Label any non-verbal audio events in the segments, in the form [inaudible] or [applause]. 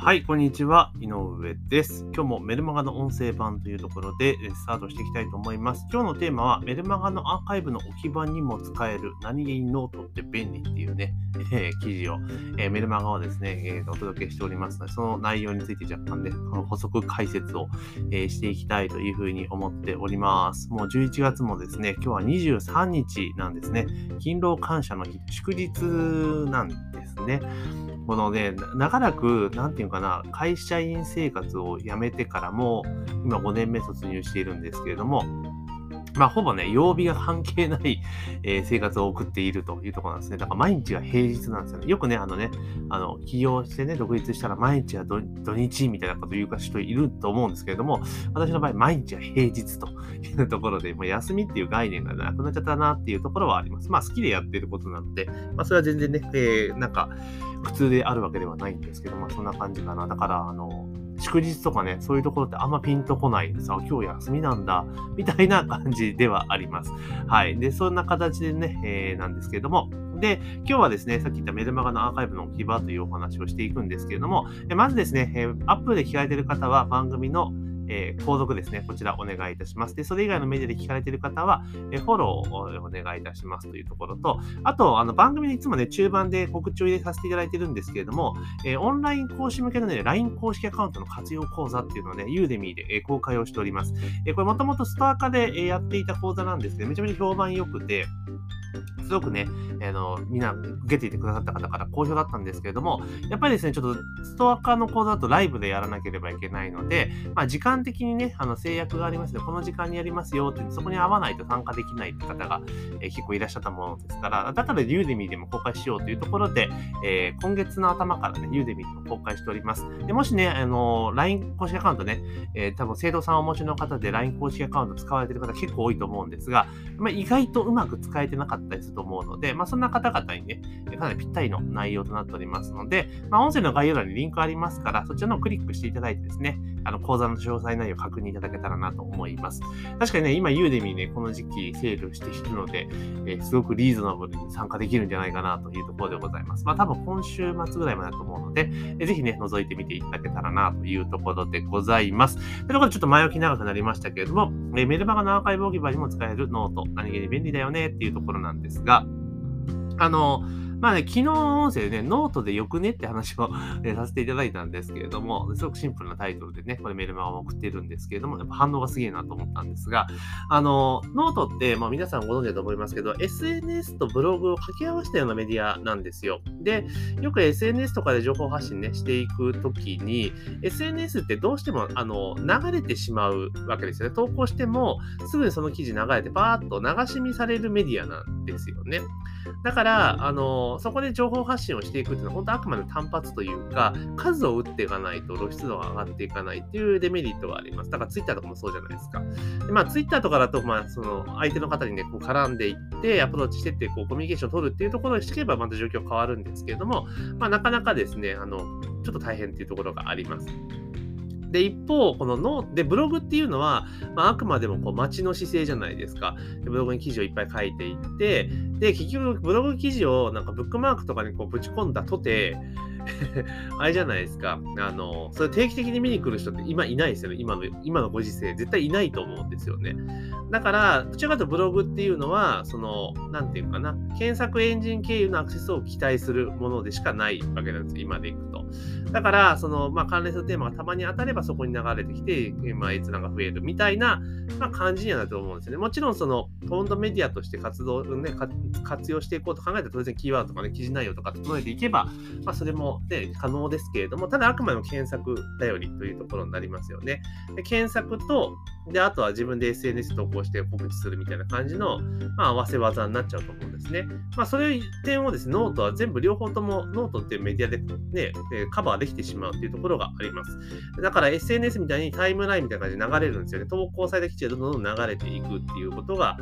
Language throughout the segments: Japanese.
はい、こんにちは。井上です。今日もメルマガの音声版というところでスタートしていきたいと思います。今日のテーマはメルマガのアーカイブの置き場にも使える何気にノートって便利っていうね、[laughs] えー、記事を、えー、メルマガをですね、えー、お届けしておりますので、その内容について若干ね、この補足解説を、え、していきたいというふうに思っております。もう11月もですね、今日は23日なんですね。勤労感謝の日、祝日なんですね。このね、長らく、なんていうかな、会社員生活を辞めてからも、今5年目卒入しているんですけれども、まあ、ほぼね、曜日が関係ない、えー、生活を送っているというところなんですね。だから毎日が平日なんですよね。よくね、あのね、あの、起業してね、独立したら毎日は土日みたいなこと言うか人いると思うんですけれども、私の場合、毎日は平日というところで、もう休みっていう概念がなくなっちゃったなっていうところはあります。まあ、好きでやってることなので、まあ、それは全然ね、えー、なんか、苦痛であるわけではないんですけど、まあ、そんな感じかな。だから、あの、祝日とかね、そういうところってあんまピンとこないでさ、今日休みなんだ、みたいな感じではあります。はい。で、そんな形でね、えー、なんですけれども、で、今日はですね、さっき言ったメルマガのアーカイブの置き場というお話をしていくんですけれども、まずですね、えアップで聞かれている方は番組のえー、購読ですね、こちらお願いいたします。で、それ以外のメディアで聞かれている方は、え、フォローをお願いいたしますというところと、あと、あの番組にいつもね、中盤で告知を入れさせていただいてるんですけれども、え、オンライン講師向けのね、LINE 公式アカウントの活用講座っていうのをね、ユーデミーで、え公開をしております。えこれもともとストア化で、えやっていた講座なんですけど、めちゃめちゃ評判良くて、すごくね、あの、みんな受けていてくださった方から好評だったんですけれども、やっぱりですね、ちょっとストア化の講座だとライブでやらなければいけないので、まあ、時間的にね、あの制約がありますので、この時間にやりますよって、そこに合わないと参加できないって方が、えー、結構いらっしゃったものですから、だからユーデミーでも公開しようというところで、えー、今月の頭からね、ユーデミーでも公開しております。でもしね、あの、LINE 公式アカウントね、えー、多分生徒さんお持ちの方で LINE 公式アカウント使われている方結構多いと思うんですが、まあ、意外とうまく使えてなかったったりすると思うので、まあ、そんな方々にね、かなりぴったりの内容となっておりますので、まあ、音声の概要欄にリンクありますから、そちらのクリックしていただいてですね、あの、講座の詳細内容を確認いただけたらなと思います。確かにね、今、 Udemy ね、この時期セールしているので、えー、すごくリーズナブルに参加できるんじゃないかなというところでございます。まあ、多分今週末ぐらいまでだと思うので、えー、ぜひね、覗いてみていただけたらなというところでございます。というところでちょっと前置き長くなりましたけれども、えー、メルマガのアーカイブ置き場にも使える note、何気に便利だよねっていうところなんですが、あの、まあね、昨日の音声でね、ノートでよくねって話を [laughs] させていただいたんですけれども、すごくシンプルなタイトルでね、これメルマガを送ってるんですけれども、やっぱ反応がすげえなと思ったんですが、あの、ノートって、まあ皆さんご存知だと思いますけど、SNS とブログを掛け合わせたようなメディアなんですよ。で、よく SNS とかで情報発信ね、していくときに、SNS ってどうしても、あの、流れてしまうわけですよね。投稿しても、すぐにその記事流れて、パーッと流し見されるメディアなんですよね。だから、あの、そこで情報発信をしていくっていうのは、本当あくまで単発というか、数を打っていかないと露出度が上がっていかないっていうデメリットがあります。だから Twitter とかもそうじゃないですか。でまあ Twitter とかだと、まあその相手の方にね、こう絡んでいって、アプローチしてって、こうコミュニケーションを取るっていうところにしてけばまた状況変わるんですけれども、まあなかなかですね、あの、ちょっと大変っていうところがあります。で、一方、このノーで、ブログっていうのは、まあ、あくまでもこう街の姿勢じゃないですか。でブログに記事をいっぱい書いていって、で、結局、ブログ記事をなんかブックマークとかにこうぶち込んだとて、[laughs] あれじゃないですか。あの、それ定期的に見に来る人って今いないですよね。今の、今のご時世。絶対いないと思うんですよね。だから、どちらかとブログっていうのは、その、なんていうかな、検索エンジン経由のアクセスを期待するものでしかないわけなんですよ。今でいくと。だから、その、まあ、関連するテーマがたまに当たればそこに流れてきて、まあ、閲覧が増えるみたいな、まあ、感じにはなると思うんですよね。もちろん、その、トンドメディアとして活動、ね、活用していこうと考えたら、当然キーワードとかね、記事内容とか整えていけば、まあ、それも、ね、可能ですけれども、ただあくまでも検索頼りというところになりますよね。で検索と、で、あとは自分で SNS 投稿して告知するみたいな感じの、まあ、合わせ技になっちゃうと思うんですね。まあ、そういう点をですね、ノートは全部両方とも、ノートっていうメディアでね、カバーできてしまうっていうところがあります。だから SNS みたいにタイムラインみたいな感じで流れるんですよね。投稿された記事がどんどん流れていくっていうことが、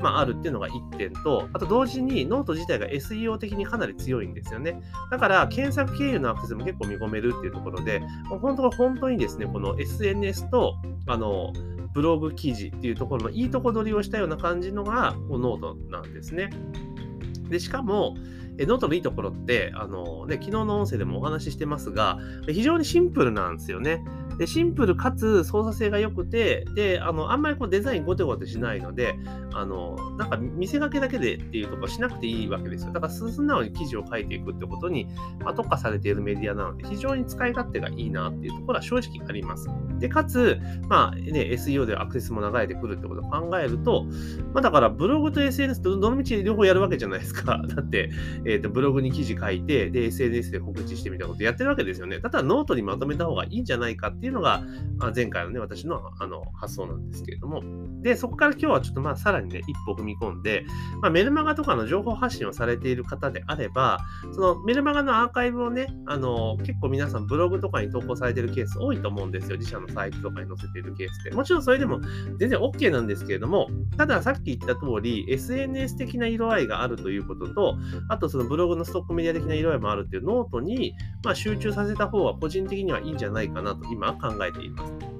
まあ、あるっていうのが1点と、あと同時にノート自体が SEO 的にかなり強いんですよね。だから検索経由のアクセスも結構見込めるっていうところで、本当は本当にですね、この SNS と、あの、ブログ記事っていうところのいいとこ取りをしたような感じのがノートなんですね。で、しかも、えノートのいいところって、あのね、昨日の音声でもお話ししてますが、非常にシンプルなんですよね。で、シンプルかつ操作性が良くて、で、あの、あんまりこうデザインゴテゴテしないので、あの、なんか見せかけだけでっていうとこしなくていいわけですよ。だから素直に記事を書いていくってことに、まあ、特化されているメディアなので、非常に使い勝手がいいなっていうところは正直あります。で、かつ、まあね、SEO でアクセスも流れてくるってことを考えると、まあだからブログと SNS とどの道両方やるわけじゃないですか。[laughs] だって、えっ、ー、と、ブログに記事書いて、で、SNS で告知してみたいなことやってるわけですよね。ただノートにまとめた方がいいんじゃないかっていうのが、まあ、前回のね、私のあの発想なんですけれども。で、そこから今日はちょっとまあさらにね、一歩踏み込んで、まあ、メルマガとかの情報発信をされている方であれば、そのメルマガのアーカイブをね、あの、結構皆さんブログとかに投稿されてるケース多いと思うんですよ。自社のサイトとかに載せているケースって。もちろんそれでも全然 OK なんですけれども、たださっき言った通り、SNS 的な色合いがあるということと、あとそのブログのストックメディア的な色合いもあるっていうノートに、まあ、集中させた方が個人的にはいいんじゃないかなと今考えています。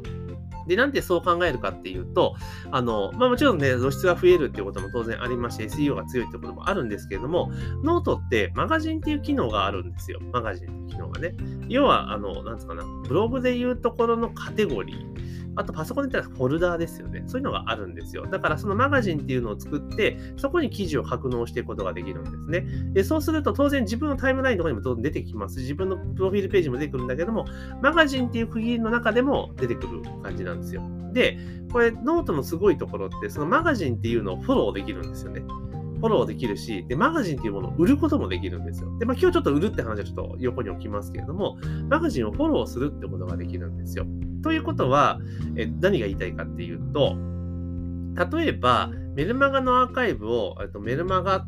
で、なんでそう考えるかっていうと、あの、まあもちろんね、露出が増えるっていうことも当然ありまして、SEO が強いってこともあるんですけれども、ノートってマガジンっていう機能があるんですよ。マガジンっていう機能がね。要は、あの、なんつうかな、ブログで言うところのカテゴリー。あとパソコンで言ったらフォルダーですよね。そういうのがあるんですよ。だからそのマガジンっていうのを作って、そこに記事を格納していくことができるんですね。でそうすると当然自分のタイムラインとかにも当然出てきます。自分のプロフィールページも出てくるんだけども、マガジンっていう区切りの中でも出てくる感じなんですよ。で、これノートのすごいところって、そのマガジンっていうのをフォローできるんですよね。フォローできるし、で、マガジンっていうものを売ることもできるんですよ。で、まあ、今日ちょっと売るって話はちょっと横に置きますけれども、マガジンをフォローするってことができるんですよ。ということは、え何が言いたいかっていうと、例えば、メルマガのアーカイブを、とメルマガ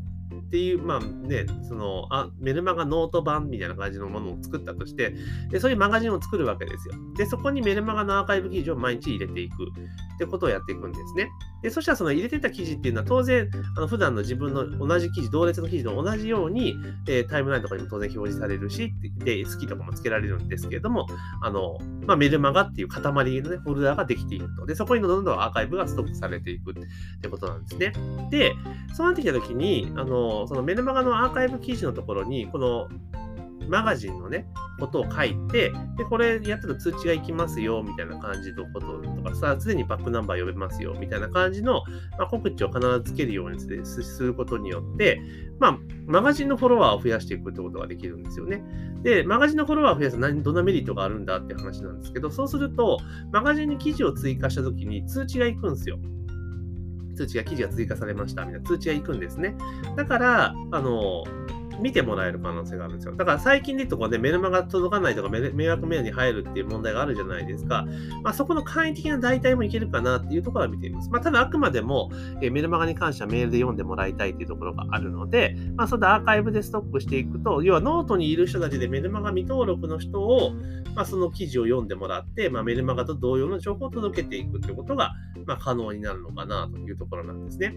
っていう、まあね、そのあメルマガノート版みたいな感じのものを作ったとしてで、そういうマガジンを作るわけですよ。で、そこにメルマガのアーカイブ記事を毎日入れていくってことをやっていくんですね。で、そしたらその入れてた記事っていうのは当然、あの普段の自分の同じ記事、同列の記事と同じように、えー、タイムラインとかにも当然表示されるし、で、好きとかもつけられるんですけれども、あの、まあ、メルマガっていう塊のね、フォルダができていると。で、そこにどんどんアーカイブがストックされていくってことなんですね。で、そうなってきたときに、あの、そのメルマガのアーカイブ記事のところに、このマガジンのね、ことを書いて、で、これやったら通知が行きますよ、みたいな感じのこととかさ、常にバックナンバー呼べますよ、みたいな感じの、まあ、告知を必ずつけるようにすることによって、まあ、マガジンのフォロワーを増やしていくってことができるんですよね。で、マガジンのフォロワーを増やす何どんなメリットがあるんだって話なんですけど、そうすると、マガジンに記事を追加したときに通知が行くんですよ。通知が、記事が追加されました、みたいな通知が行くんですね。だから、あの、見てもらえる可能性があるんですよ。だから最近で言うとこね、メルマガ届かないとか迷惑メールに入るっていう問題があるじゃないですか。まあ、そこの簡易的な代替もいけるかなっていうところは見ています。まあ、ただあくまでも、えメルマガに関してはメールで読んでもらいたいっていうところがあるので、まあ、それでアーカイブでストックしていくと、要はノートにいる人たちでメルマガ未登録の人を、まあ、その記事を読んでもらって、まあ、メルマガと同様の情報を届けていくっていうことが、まあ、可能になるのかなというところなんですね。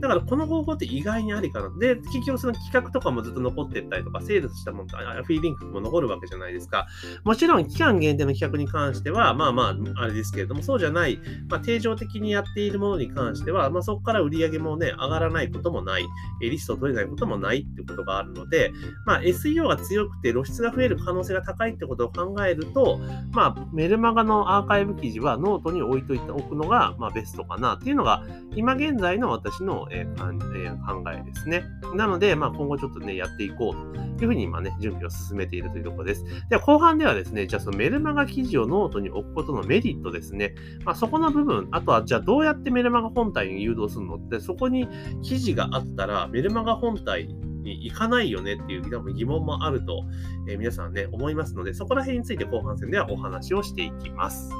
だからこの方法って意外にありかな。で、結局その企画とかもずっと残ってったりとか、セールスしたもの、フィーリンクも残るわけじゃないですか。もちろん期間限定の企画に関しては、まあまあ、あれですけれども、そうじゃない、まあ、定常的にやっているものに関しては、まあ、そこから売り上げもね、上がらないこともない、リストを取れないこともないっていうことがあるので、まあ、SEO が強くて露出が増える可能性が高いってことを考えると、まあ、メルマガのアーカイブ記事はノートに置いといておくのが、まあ、ベストかなっていうのが、今現在の私の、えー、考えですね。なので、まあ、今後ちょっとね、やっていこうというふうに今ね、準備を進めているというところです。では、後半ではですね、じゃあそのメルマガ記事をノートに置くことのメリットですね。まあ、そこの部分、あとはじゃあどうやってメルマガ本体に誘導するのって、そこに記事があったら、メルマガ本体に行かないよねっていう多分疑問もあると、えー、皆さんね、思いますので、そこら辺について後半戦ではお話をしていきます。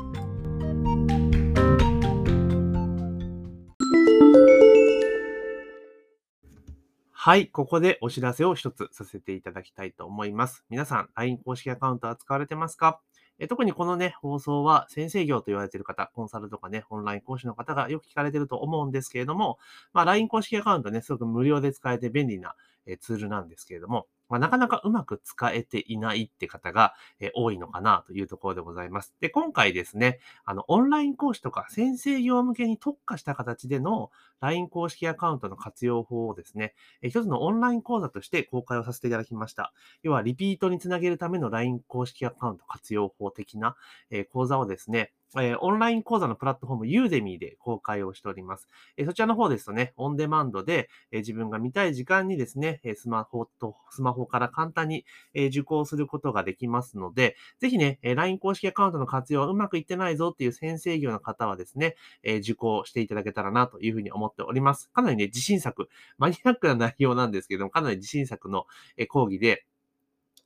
はい、ここでお知らせを一つさせていただきたいと思います。皆さん、LINE 公式アカウントは使われてますか？え特にこのね、放送は先生業と言われている方、コンサルとかね、オンライン講師の方がよく聞かれてると思うんですけれども、まあ、LINE 公式アカウントね、すごく無料で使えて便利なツールなんですけれども、まあ、なかなかうまく使えていないって方が、え多いのかなというところでございます。で、今回ですね、あの、オンライン講師とか先生業向けに特化した形での LINE 公式アカウントの活用法をですね、え一つのオンライン講座として公開をさせていただきました。要は、リピートにつなげるための LINE 公式アカウント活用法的な、え講座をですね、えー、オンライン講座のプラットフォーム、ユーデミーで公開をしております。えー、そちらの方ですとね、オンデマンドで、えー、自分が見たい時間にですね、スマホと、スマホから簡単に、え受講することができますので、ぜひね、え LINE 公式アカウントの活用はうまくいってないぞっていう先生業の方はですね、え受講していただけたらなというふうに思っております。かなりね、自信作、マニアックな内容なんですけども、かなり自信作のえ講義で、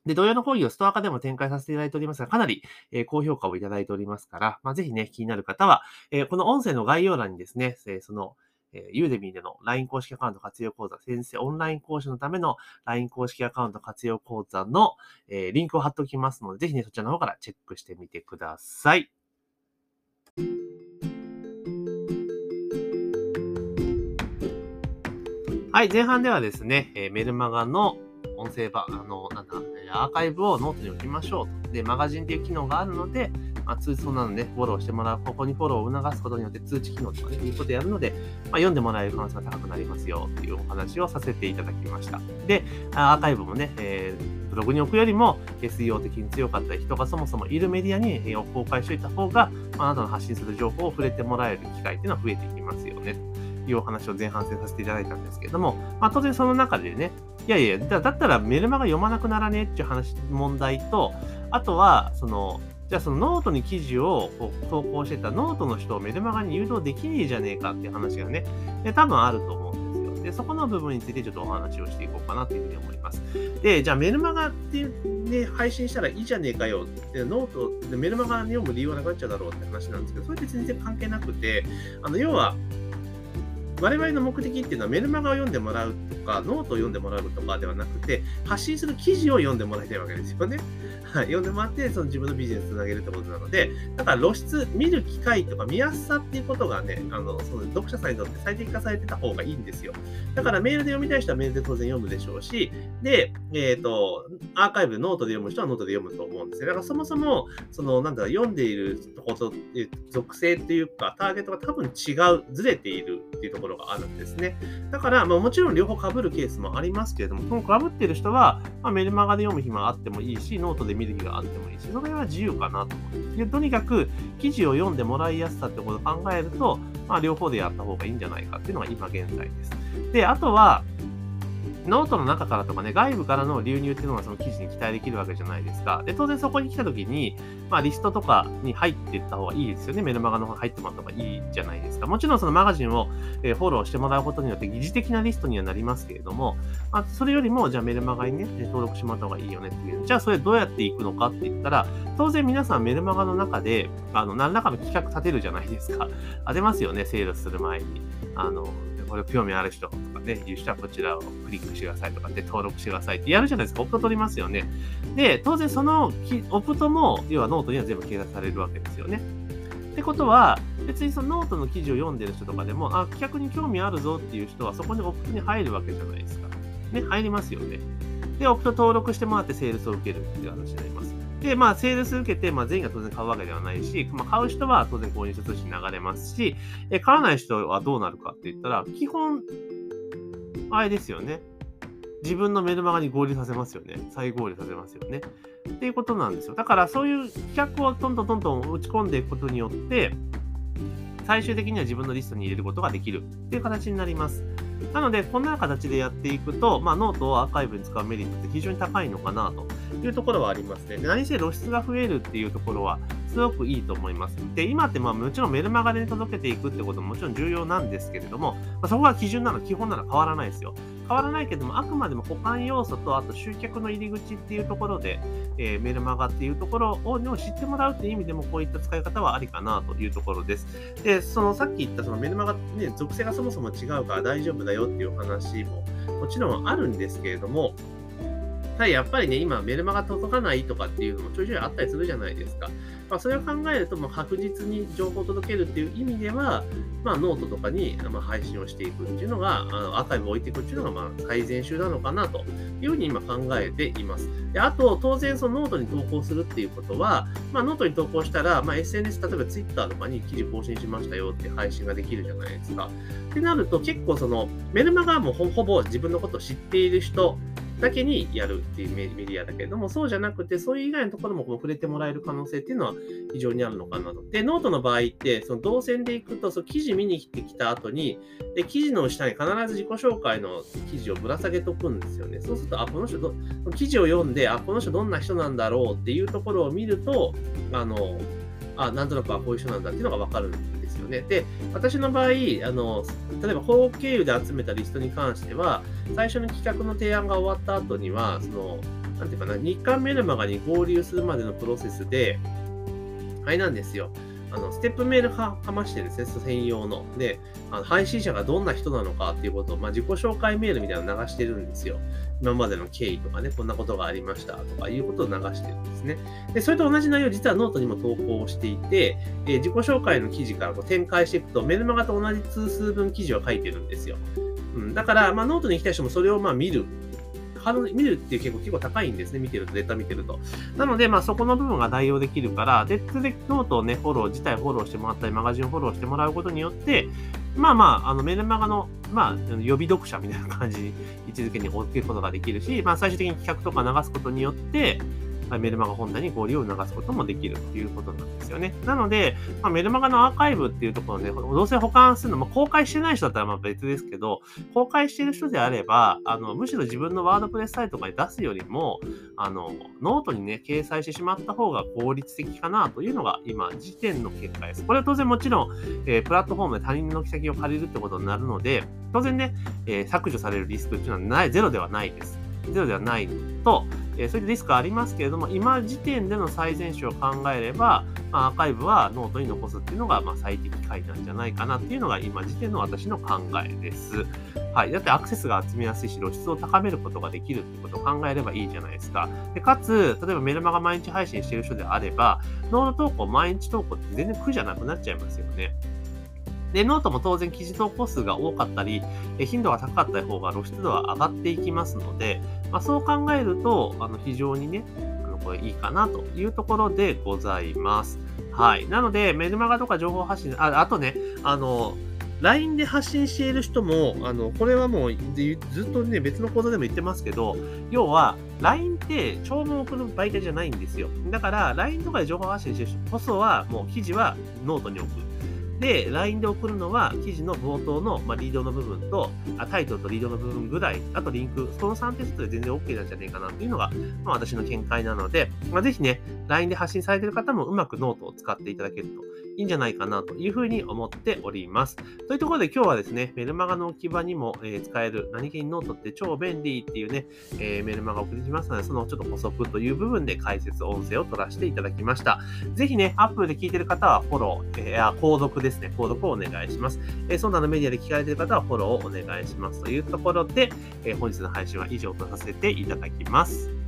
で、同様の講義をストア化でも展開させていただいておりますが、かなり、え高評価をいただいておりますから、まあ、ぜひね、気になる方は、えこの音声の概要欄にですね、えその、え Udemy での LINE 公式アカウント活用講座、先生オンライン講師のための LINE 公式アカウント活用講座の、え、リンクを貼っておきますので、ぜひね、そちらの方からチェックしてみてください。はい、前半ではですね、えメルマガの音声版、あの、アーカイブをノートに置きましょうと。で、マガジンっていう機能があるので、まあ、通知そんなので、フォローしてもらう、ここにフォローを促すことによって通知機能とかね、いうことをやるので、まあ、読んでもらえる可能性が高くなりますよっていうお話をさせていただきました。で、アーカイブもね、えー、ブログに置くよりも SEO 的に強かった人がそもそもいるメディアに公開しておいた方が、まあ、あなたの発信する情報を触れてもらえる機会っていうのは増えていきますよね。というお話を前半戦させていただいたんですけれども、まあ、当然その中でね、いやいや、だったらメルマガ読まなくならねえっていう話、問題と、あとは、その、じゃあそのノートに記事を投稿してたノートの人をメルマガに誘導できねえじゃねえかっていう話がね、で多分あると思うんですよ。で、そこの部分についてちょっとお話をしていこうかなというふうに思います。で、じゃあメルマガっていう、ね、配信したらいいじゃねえかよって、ノートでメルマガに読む理由はなくなっちゃうだろうって話なんですけど、それって全然関係なくて、あの、要は、我々の目的っていうのはメルマガを読んでもらうとか、ノートを読んでもらうとかではなくて、発信する記事を読んでもらいたいわけですよね。[laughs] はい、読んでもらって、その自分のビジネスつなげるってことなので、だから露出、見る機会とか見やすさっていうことがね、あの、その読者さんにとって最適化されてた方がいいんですよ。だからメールで読みたい人はメールで当然読むでしょうし、で、えっ、ー、と、アーカイブ、ノートで読む人はノートで読むと思うんですよ。だからそもそも、その、なんだろ読んでいること属性っていうか、ターゲットが多分違う、ずれているっていうところがあるんですね。だから、まあ、もちろん両方かぶるケースもありますけれども、この被っている人は、まあ、メルマガで読む日があってもいいし、ノートで見る日があってもいいし、その辺は自由かなと思って。とにかく、記事を読んでもらいやすさってことを考えると、まあ、両方でやった方がいいんじゃないかっていうのが今現在です。で、あとは、ノートの中からとかね、外部からの流入っていうのがその記事に期待できるわけじゃないですか。で、当然そこに来た時に、まあリストとかに入っていった方がいいですよね。メルマガの方に入ってもらった方がいいじゃないですか。もちろんそのマガジンを、えフォローしてもらうことによって疑似的なリストにはなりますけれども、まあ、それよりも、じゃあメルマガにね、登録してもらった方がいいよねっていう。じゃあそれどうやっていくのかって言ったら、当然皆さんメルマガの中で、あの、何らかの企画立てるじゃないですか。立てますよね、セールスする前に。あの、これ興味ある人とかね、いう人はこちらをクリックしてくださいとかで登録してくださいってやるじゃないですか。オプト取りますよね。で、当然そのオプトも、要はノートには全部掲載されるわけですよね。ってことは、別にそのノートの記事を読んでる人とかでも、あ、企画に興味あるぞっていう人はそこにオプトに入るわけじゃないですか。ね、入りますよね。で、オプト登録してもらってセールスを受けるっていう話になります。で、まあ、セールス受けて、まあ、全員が当然買うわけではないし、まあ、買う人は当然購入者通信流れますし、え買わない人はどうなるかって言ったら、基本、あれですよね。自分のメルマガに合流させますよね。再合流させますよね。っていうことなんですよ。だからそういう企画をどんどんどんどん打ち込んでいくことによって、最終的には自分のリストに入れることができるっていう形になります。なので、こんな形でやっていくと、まあ、ノートをアーカイブに使うメリットって非常に高いのかなというところはありますね。何せ露出が増えるっていうところは、すごくいいと思います。で、今ってまあもちろんメルマガで届けていくってことももちろん重要なんですけれども、まあ、そこが基準なの、基本なの変わらないですよ。変わらないけども、あくまでも補完要素と、あと集客の入り口っていうところで、えー、メルマガっていうところを知ってもらうっていう意味でも、こういった使い方はありかなというところです。で、そのさっき言ったそのメルマガね、属性がそもそも違うから大丈夫だよっていう話ももちろんあるんですけれども、ただやっぱりね、今メルマガ届かないとかっていうのもちょいちょいあったりするじゃないですか。まあ、それを考えると、まあ、確実に情報を届けるっていう意味では、まあ、ノートとかに、まあ、配信をしていくっていうのが、あのアーカイブを置いていくっていうのが、まあ、最善手なのかなというふうに今考えています。であと、当然そのノートに投稿するっていうことは、まあ、ノートに投稿したら、まあ、SNS、例えば Twitter とかに記事更新しましたよって配信ができるじゃないですか。ってなると、結構その、メルマガもほぼ自分のことを知っている人だけにやるっていうメディアだけれども、そうじゃなくて、そういう以外のところも触れてもらえる可能性っていうのは非常にあるのかなと。で、ノートの場合って、その動線でいくと、その記事見に来てきた後に、で、記事の下に必ず自己紹介の記事をぶら下げとくんですよね。そうすると、あ、この人ど、記事を読んで、あ、この人どんな人なんだろうっていうところを見ると、あの、あ、なんとなくあ、こういう人なんだっていうのがわかるんですよね。で、私の場合、あの、例えば、法経由で集めたリストに関しては、最初の企画の提案が終わった後には、その、なんていうかな、日韓メルマガに合流するまでのプロセスで、あれなんですよ。あの、ステップメールかましてるテスト専用の。で、あの配信者がどんな人なのかっていうことを、まあ、自己紹介メールみたいなの流してるんですよ。今までの経緯とかね、こんなことがありましたとかいうことを流してるんですね。で、それと同じ内容、実はノートにも投稿していて、えー、自己紹介の記事からこう展開していくと、メルマガと同じ通数分記事を書いてるんですよ。うん、だから、まあ、ノートに行きたい人もそれをまあ見るハード見るっていう結構結構高いんですね、見てると、データ見てると。なので、まあそこの部分が代用できるから、で、それでノートをね、フォロー、自体フォローしてもらったり、マガジンフォローしてもらうことによって、まあまあ、あのメルマガの、まあ、予備読者みたいな感じに位置づけに置けることができるし、まあ最終的に企画とか流すことによって、メルマガ本体に合流を促すこともできるということなんですよね。なので、まあ、メルマガのアーカイブっていうところで、どうせ保管するの、まあ、公開してない人だったらまあ別ですけど、公開してる人であれば、あのむしろ自分の WordPressサイトとかに出すよりも、あのノートにね、掲載してしまった方が効率的かなというのが今、時点の結果です。これは当然もちろん、えー、プラットフォームで他人の軒先を借りるってことになるので、当然ね、えー、削除されるリスクっていうのはない、ゼロではないです。ゼロではないと、え、そういったリスクありますけれども、今時点での最善手を考えれば、ま、アーカイブはノートに残すっていうのが、ま、最適解なんじゃないかなっていうのが今時点の私の考えです。はい。だってアクセスが集めやすいし、露出を高めることができるってことを考えればいいじゃないですか。で、かつ、例えばメルマガ毎日配信してる人であれば、ノート投稿毎日投稿って全然苦じゃなくなっちゃいますよね。で、ノートも当然記事投稿数が多かったり、頻度が高かった方が露出度は上がっていきますので、まあ、そう考えると、あの非常にね、あのこれいいかなというところでございます。はい。なので、メルマガとか情報発信、ああとね、あの、LINE で発信している人も、あの、これはもうずっとね、別の講座でも言ってますけど、要は、LINE って長文を送る媒体じゃないんですよ。だから、LINE とかで情報発信してる人こそは、もう記事はノートに置く。で、LINE で送るのは、記事の冒頭の、まあ、リードの部分とあ、タイトルとリードの部分ぐらい、あとリンク、その3点セットで全然 OK なんじゃねえかなっていうのが、まあ、私の見解なので、まあ、ぜひね、LINE で発信されてる方もうまくノートを使っていただけるといいんじゃないかなというふうに思っております。というところで今日はですね、メルマガの置き場にも、え、使える何気にノートって超便利っていうね、え、メルマガを送りしますので、そのちょっと補足という部分で解説音声を取らせていただきました。ぜひね、Apple で聞いてる方はフォロー、えー、購読ですね、購読をお願いします。えー、そんなのメディアで聞かれてる方はフォローをお願いしますというところで、えー、本日の配信は以上とさせていただきます。